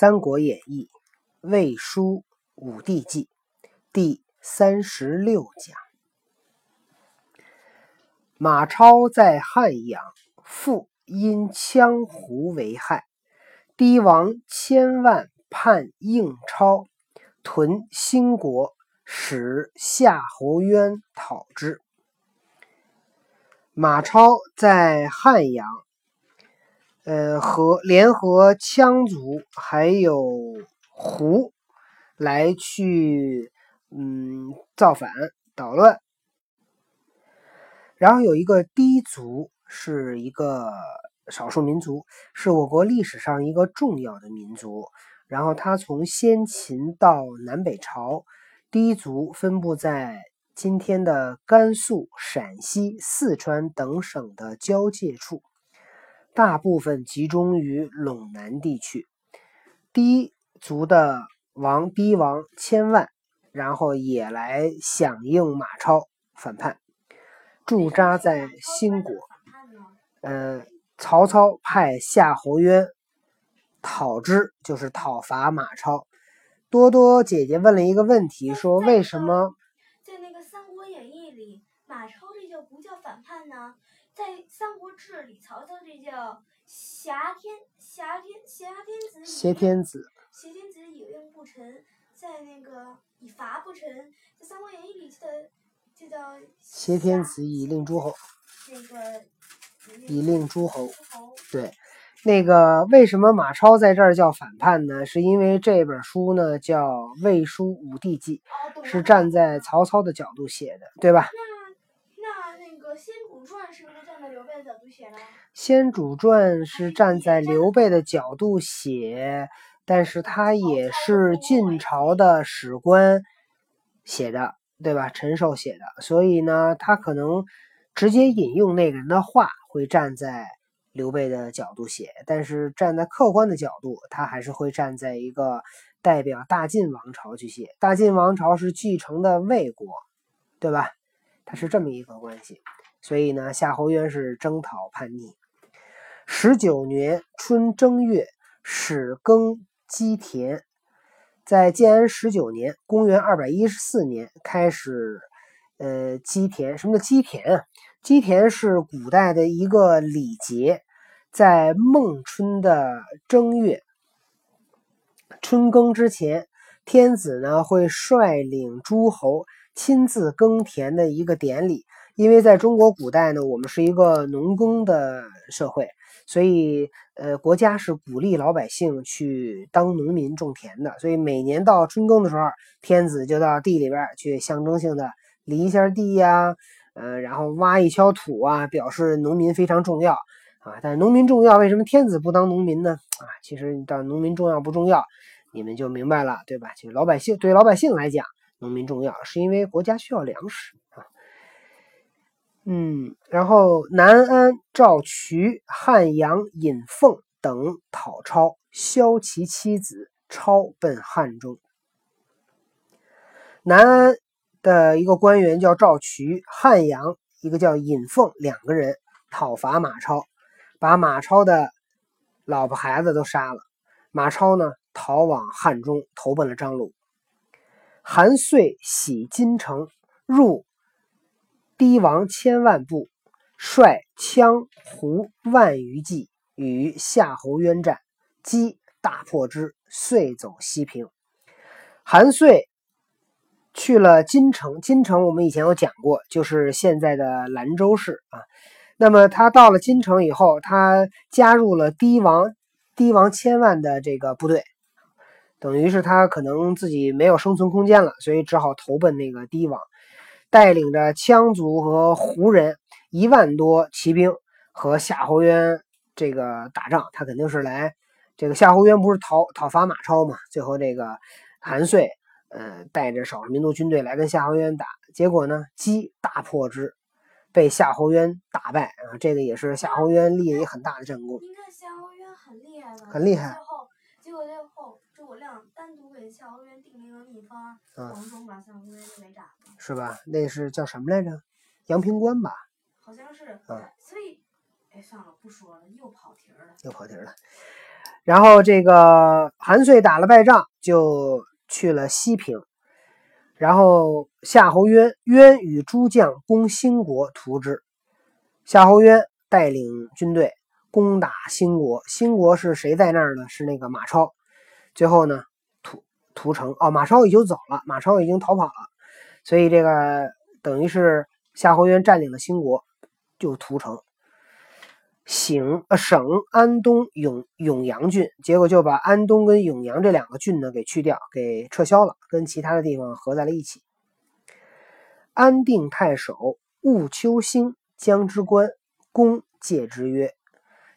三国演义》魏书武帝纪第三十六讲：马超在汉阳，父因羌胡为害，堤王千万叛应超，屯兴国，使夏侯渊讨之。马超在汉阳。呃，和联合羌族还有胡来去，嗯，造反捣乱。然后有一个氐族，是一个少数民族，是我国历史上一个重要的民族。然后他从先秦到南北朝，氐族分布在今天的甘肃、陕西、四川等省的交界处。大部分集中于陇南地区，氐族的王氐王千万，然后也来响应马超反叛，驻扎在兴国。呃，曹操派夏侯渊讨之，就是讨伐马超。多多姐姐问了一个问题，说为什么在那个《三国演义》里，马超这就不叫反叛呢？在《三国志》里，曹操这叫挟天挟天挟天子挟天子挟天子以令不臣，在那个以伐不臣，在《三国演义》里的就叫挟天子以令诸侯。那个以令诸侯。对，那个为什么马超在这儿叫反叛呢？是因为这本书呢叫《魏书武帝纪》，是站在曹操的角度写的，对吧？先主传是站在刘备的角度写，但是他也是晋朝的史官写的，对吧？陈寿写的，所以呢，他可能直接引用那个人的话，会站在刘备的角度写，但是站在客观的角度，他还是会站在一个代表大晋王朝去写。大晋王朝是继承的魏国，对吧？他是这么一个关系。所以呢，夏侯渊是征讨叛逆。十九年春正月，始耕积田。在建安十九年（公元二百一十四年）开始，呃，积田。什么叫积田啊？积田是古代的一个礼节，在孟春的正月，春耕之前，天子呢会率领诸侯亲自耕田的一个典礼。因为在中国古代呢，我们是一个农耕的社会，所以呃，国家是鼓励老百姓去当农民种田的。所以每年到春耕的时候，天子就到地里边去象征性的犁一下地呀，呃，然后挖一锹土啊，表示农民非常重要啊。但农民重要，为什么天子不当农民呢？啊，其实到农民重要不重要，你们就明白了，对吧？就老百姓对老百姓来讲，农民重要，是因为国家需要粮食啊。嗯，然后南安、赵渠、汉阳、尹奉等讨超，削其妻子，超奔汉中。南安的一个官员叫赵渠，汉阳一个叫尹奉，两个人讨伐马超，把马超的老婆孩子都杀了。马超呢，逃往汉中，投奔了张鲁。韩遂喜金城，入。堤王千万部，率羌胡万余骑与夏侯渊战，击大破之，遂走西平。韩遂去了金城，金城我们以前有讲过，就是现在的兰州市啊。那么他到了金城以后，他加入了堤王堤王千万的这个部队，等于是他可能自己没有生存空间了，所以只好投奔那个堤王。带领着羌族和胡人一万多骑兵和夏侯渊这个打仗，他肯定是来这个夏侯渊不是讨讨伐马超嘛？最后这个韩遂呃带着少数民族军队来跟夏侯渊打，结果呢击大破之，被夏侯渊打败啊！这个也是夏侯渊立了一很大的战功。你看夏侯渊很厉害吗很厉害。最后结果最后诸葛亮单独给夏侯渊定了一个秘方，黄忠把夏侯渊就给斩了。是吧？那是叫什么来着？阳平关吧？好像是。嗯。所以，哎，算了，不说了，又跑题了。又跑题了。然后这个韩遂打了败仗，就去了西平。然后夏侯渊渊与诸将攻兴国，屠之。夏侯渊带领军队攻打兴国，兴国是谁在那儿呢？是那个马超。最后呢，屠屠城。哦，马超已经走了，马超已经逃跑了，所以这个等于是夏侯渊占领了兴国，就屠城。省呃省安东永永阳郡，结果就把安东跟永阳这两个郡呢给去掉，给撤销了，跟其他的地方合在了一起。安定太守务丘兴将之官，公戒之曰：“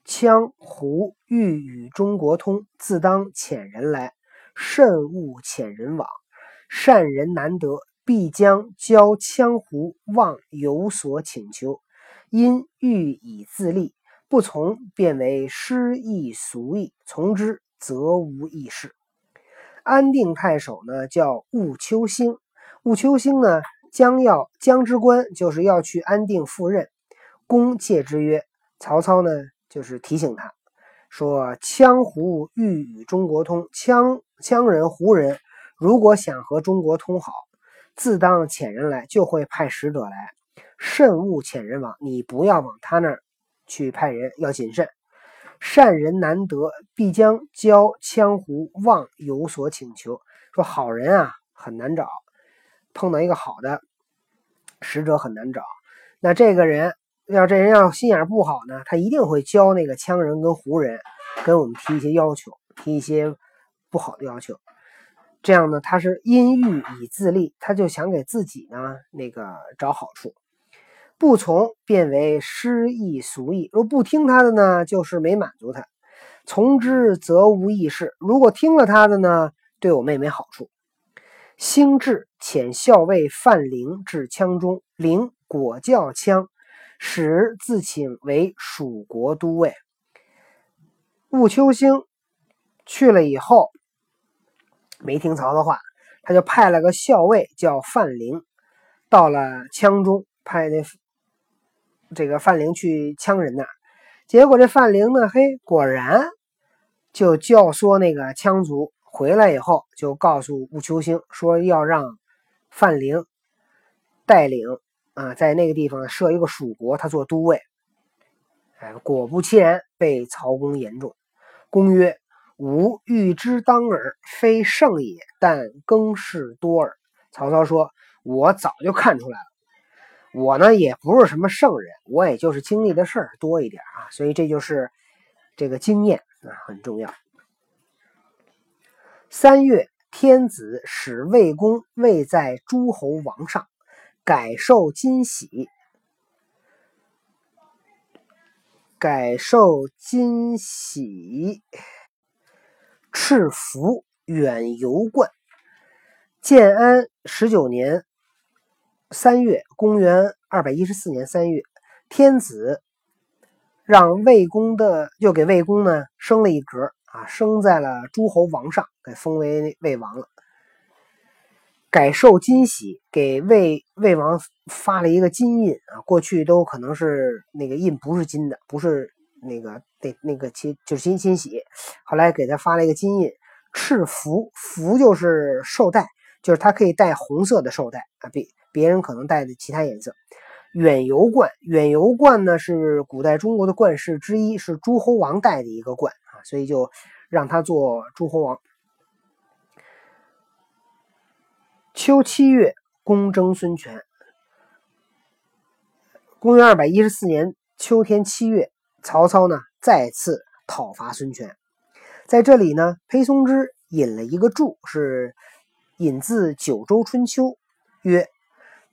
羌胡欲与中国通，自当遣人来，慎勿遣人往。善人难得，必将教羌胡望有所请求，因欲以自立。”不从，便为失义俗义；从之，则无义事。安定太守呢，叫务丘兴。务丘兴呢，将要将之官，就是要去安定赴任。公戒之曰：“曹操呢，就是提醒他说，羌胡欲与中国通，羌羌人、胡人如果想和中国通好，自当遣人来，就会派使者来。慎勿遣人往，你不要往他那儿。”去派人要谨慎，善人难得，必将教羌胡望有所请求。说好人啊很难找，碰到一个好的使者很难找。那这个人要这人要心眼不好呢，他一定会教那个羌人跟胡人跟我们提一些要求，提一些不好的要求。这样呢，他是因欲以自立，他就想给自己呢那个找好处。不从，变为失意俗义；若不听他的呢，就是没满足他。从之，则无益事。如果听了他的呢，对我妹妹好处。兴志遣校尉范陵至羌中，陵果教羌，使自请为蜀国都尉。务丘兴去了以后，没听曹操话，他就派了个校尉叫范陵，到了羌中，派那。这个范陵去羌人那儿，结果这范陵呢，嘿，果然就教唆那个羌族回来以后，就告诉务丘兴说要让范陵带领啊，在那个地方设一个蜀国，他做都尉。哎，果不其然，被曹公言中。公曰：“吾欲之当耳，非圣也，但更事多耳。”曹操说：“我早就看出来了。”我呢也不是什么圣人，我也就是经历的事儿多一点啊，所以这就是这个经验啊很重要。三月，天子使魏公位在诸侯王上，改授金玺，改授金玺，赐福远游冠。建安十九年。三月，公元二百一十四年三月，天子让魏公的，又给魏公呢升了一格啊，升在了诸侯王上，给封为魏王了。改授金玺，给魏魏王发了一个金印啊，过去都可能是那个印不是金的，不是那个那那个金就是金金玺，后来给他发了一个金印，赤服服就是绶带，就是他可以戴红色的绶带啊，比。别人可能戴的其他颜色，远游冠，远游冠呢是古代中国的冠饰之一，是诸侯王戴的一个冠啊，所以就让他做诸侯王。秋七月，攻征孙权。公元二百一十四年秋天七月，曹操呢再次讨伐孙权，在这里呢，裴松之引了一个注，是引自《九州春秋》，曰。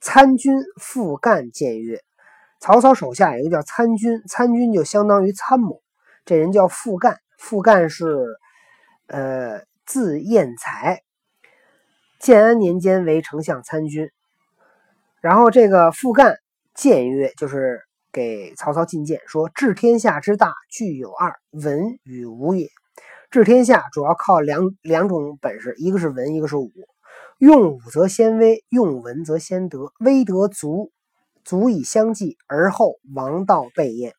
参军傅干谏曰：“曹操手下有一个叫参军，参军就相当于参谋。这人叫傅干，傅干是呃字彦才，建安年间为丞相参军。然后这个傅干谏曰，就是给曹操进谏说：‘治天下之大，具有二，文与武也。治天下主要靠两两种本事，一个是文，一个是武。’”用武则先威，用文则先德。威德足，足以相继，而后王道备焉。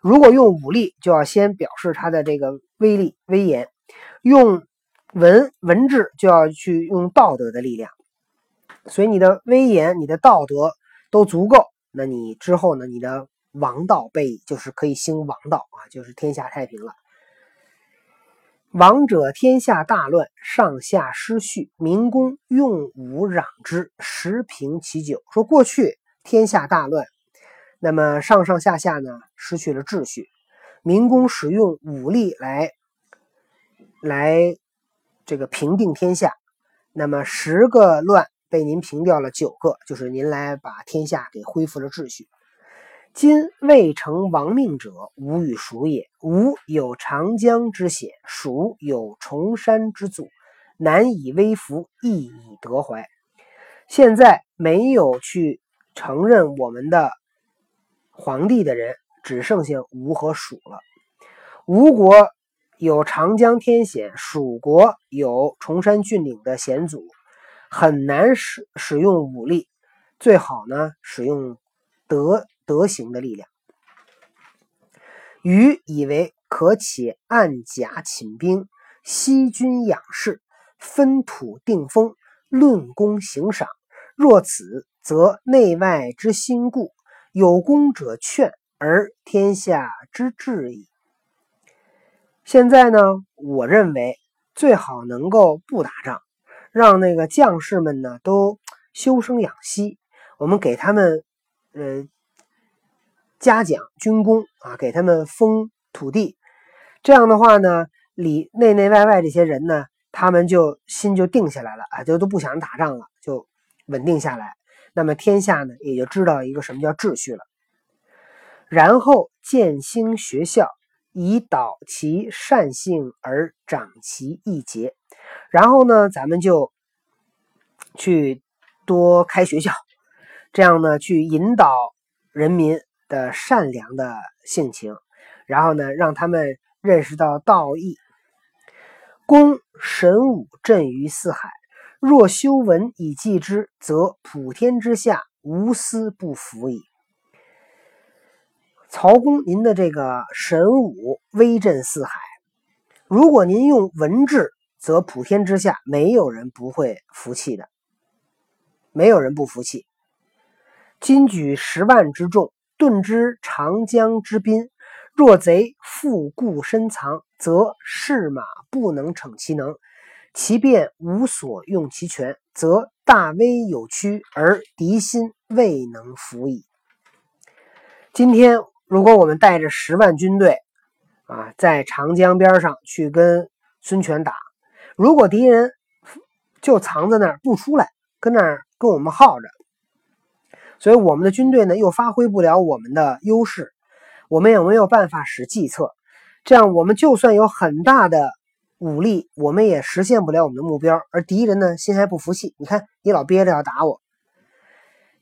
如果用武力，就要先表示他的这个威力、威严。用文文治就要去用道德的力量，所以你的威严、你的道德都足够，那你之后呢？你的王道被就是可以兴王道啊，就是天下太平了。王者天下大乱，上下失序，民公用武攘之，时平其久。说过去天下大乱，那么上上下下呢失去了秩序，民工使用武力来。来，这个平定天下，那么十个乱被您平掉了九个，就是您来把天下给恢复了秩序。今未成亡命者，吾与蜀也。吾有长江之险，蜀有崇山之阻，难以威服，亦以德怀。现在没有去承认我们的皇帝的人，只剩下吴和蜀了。吴国。有长江天险，蜀国有崇山峻岭的险阻，很难使使用武力，最好呢使用德德行的力量。禹以为可且暗甲寝兵，息军养士，分土定封，论功行赏。若此，则内外之心固，有功者劝，而天下之治矣。现在呢，我认为最好能够不打仗，让那个将士们呢都休生养息。我们给他们呃嘉奖军功啊，给他们封土地。这样的话呢，里内内外外这些人呢，他们就心就定下来了啊，就都不想打仗了，就稳定下来。那么天下呢，也就知道一个什么叫秩序了。然后建兴学校。以导其善性而长其义节，然后呢，咱们就去多开学校，这样呢，去引导人民的善良的性情，然后呢，让他们认识到道义。公神武震于四海，若修文以济之，则普天之下无私不服矣。曹公，您的这个神武威震四海，如果您用文治，则普天之下没有人不会服气的，没有人不服气。今举十万之众，顿之长江之滨，若贼复固深藏，则士马不能逞其能，其便无所用其权，则大威有屈，而敌心未能服矣。今天。如果我们带着十万军队，啊，在长江边上去跟孙权打，如果敌人就藏在那儿不出来，跟那儿跟我们耗着，所以我们的军队呢又发挥不了我们的优势，我们也没有办法使计策，这样我们就算有很大的武力，我们也实现不了我们的目标，而敌人呢心还不服气，你看你老憋着要打我，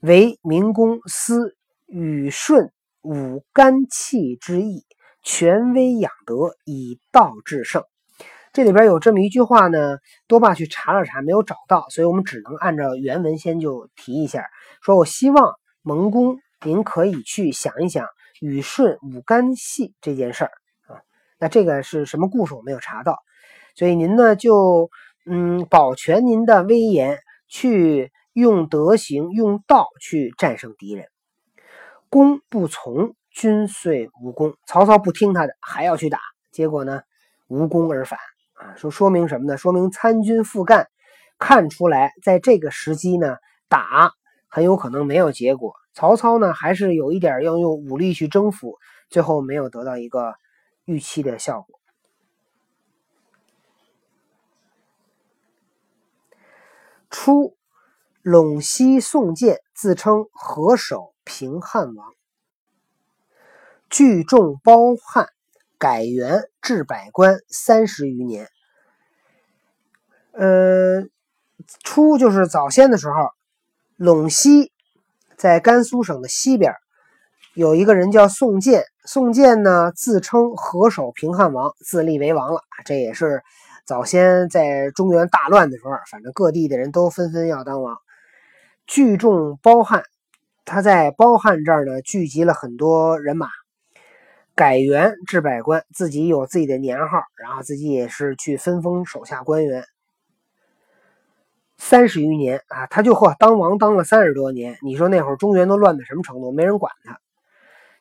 为民公思与顺。武肝气之意，权威养德，以道制胜。这里边有这么一句话呢，多爸去查了查，没有找到，所以我们只能按照原文先就提一下。说我希望蒙公您可以去想一想禹舜武肝气这件事儿啊。那这个是什么故事？我没有查到，所以您呢就嗯保全您的威严，去用德行、用道去战胜敌人。公不从，君遂无功。曹操不听他的，还要去打，结果呢，无功而返。啊，说说明什么呢？说明参军复干，看出来在这个时机呢，打很有可能没有结果。曹操呢，还是有一点要用武力去征服，最后没有得到一个预期的效果。初，陇西宋建自称河首。平汉王，聚众包汉，改元置百官三十余年。呃，初就是早先的时候，陇西在甘肃省的西边，有一个人叫宋建。宋建呢，自称河首平汉王，自立为王了。这也是早先在中原大乱的时候，反正各地的人都纷纷要当王。聚众包汉。他在包汉这儿呢，聚集了很多人马，改元置百官，自己有自己的年号，然后自己也是去分封手下官员。三十余年啊，他就嚯当王当了三十多年。你说那会儿中原都乱到什么程度？没人管他。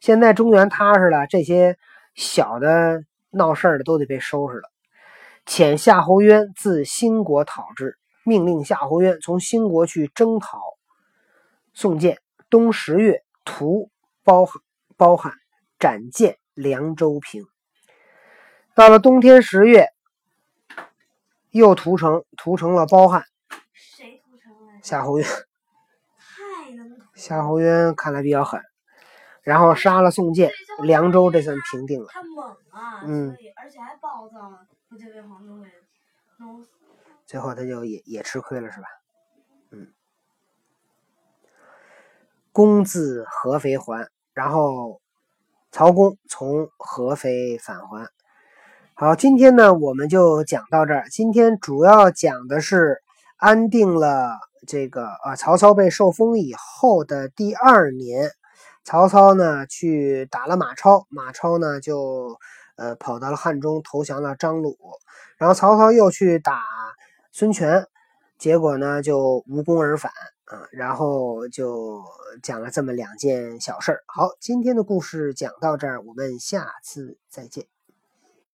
现在中原踏实了，这些小的闹事儿的都得被收拾了。遣夏侯渊自兴国讨之，命令夏侯渊从兴国去征讨宋建。冬十月，屠包含包含斩建凉州平。到了冬天十月，又屠城，屠城了包汉。谁屠城了？夏侯渊。太能屠。夏侯渊看来比较狠，然后杀了宋建，凉州这算平定了。他猛啊，嗯而且还暴躁，了？最后他就也也吃亏了，是吧？公自合肥还，然后曹公从合肥返还。好，今天呢我们就讲到这儿。今天主要讲的是安定了这个啊，曹操被受封以后的第二年，曹操呢去打了马超，马超呢就呃跑到了汉中投降了张鲁，然后曹操又去打孙权，结果呢就无功而返啊，然后就讲了这么两件小事儿。好，今天的故事讲到这儿，我们下次再见。